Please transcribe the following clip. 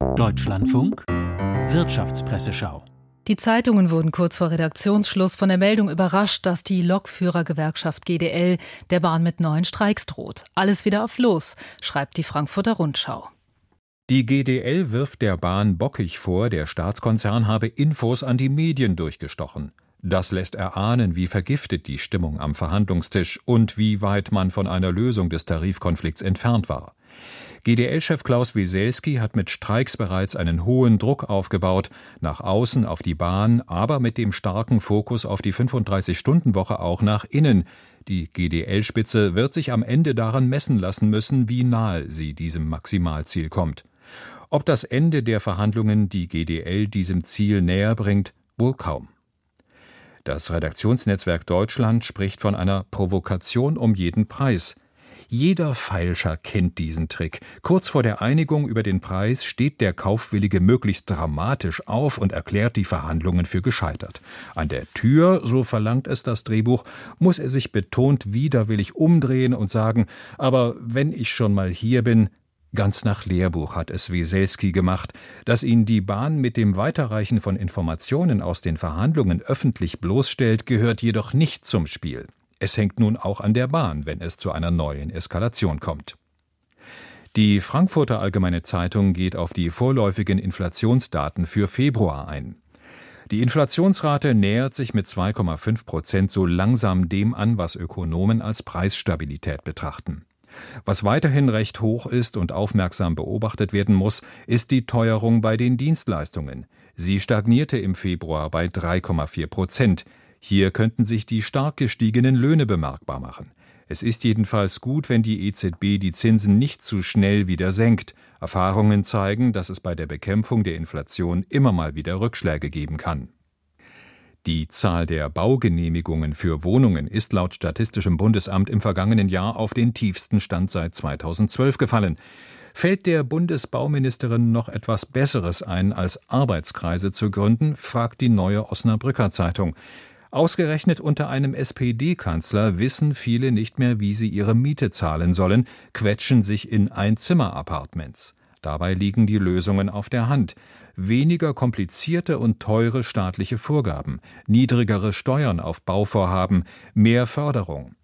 Deutschlandfunk Wirtschaftspresseschau die Zeitungen wurden kurz vor Redaktionsschluss von der Meldung überrascht, dass die Lokführergewerkschaft GDL der Bahn mit neuen Streiks droht. Alles wieder auf Los, schreibt die Frankfurter Rundschau. Die GDL wirft der Bahn bockig vor, der Staatskonzern habe Infos an die Medien durchgestochen. Das lässt erahnen, wie vergiftet die Stimmung am Verhandlungstisch und wie weit man von einer Lösung des Tarifkonflikts entfernt war. GDL-Chef Klaus Wieselski hat mit Streiks bereits einen hohen Druck aufgebaut, nach außen auf die Bahn, aber mit dem starken Fokus auf die 35-Stunden-Woche auch nach innen. Die GDL-Spitze wird sich am Ende daran messen lassen müssen, wie nahe sie diesem Maximalziel kommt. Ob das Ende der Verhandlungen die GDL diesem Ziel näher bringt, wohl kaum. Das Redaktionsnetzwerk Deutschland spricht von einer Provokation um jeden Preis. Jeder Feilscher kennt diesen Trick. Kurz vor der Einigung über den Preis steht der Kaufwillige möglichst dramatisch auf und erklärt die Verhandlungen für gescheitert. An der Tür, so verlangt es das Drehbuch, muss er sich betont widerwillig umdrehen und sagen, aber wenn ich schon mal hier bin, Ganz nach Lehrbuch hat es Wieselski gemacht, dass ihn die Bahn mit dem Weiterreichen von Informationen aus den Verhandlungen öffentlich bloßstellt, gehört jedoch nicht zum Spiel. Es hängt nun auch an der Bahn, wenn es zu einer neuen Eskalation kommt. Die Frankfurter Allgemeine Zeitung geht auf die vorläufigen Inflationsdaten für Februar ein. Die Inflationsrate nähert sich mit 2,5 Prozent so langsam dem an, was Ökonomen als Preisstabilität betrachten. Was weiterhin recht hoch ist und aufmerksam beobachtet werden muss, ist die Teuerung bei den Dienstleistungen. Sie stagnierte im Februar bei 3,4 Prozent. Hier könnten sich die stark gestiegenen Löhne bemerkbar machen. Es ist jedenfalls gut, wenn die EZB die Zinsen nicht zu schnell wieder senkt. Erfahrungen zeigen, dass es bei der Bekämpfung der Inflation immer mal wieder Rückschläge geben kann. Die Zahl der Baugenehmigungen für Wohnungen ist laut Statistischem Bundesamt im vergangenen Jahr auf den tiefsten Stand seit 2012 gefallen. Fällt der Bundesbauministerin noch etwas Besseres ein, als Arbeitskreise zu gründen, fragt die neue Osnabrücker Zeitung. Ausgerechnet unter einem SPD-Kanzler wissen viele nicht mehr, wie sie ihre Miete zahlen sollen, quetschen sich in Einzimmer-Appartements. Dabei liegen die Lösungen auf der Hand. Weniger komplizierte und teure staatliche Vorgaben, niedrigere Steuern auf Bauvorhaben, mehr Förderung.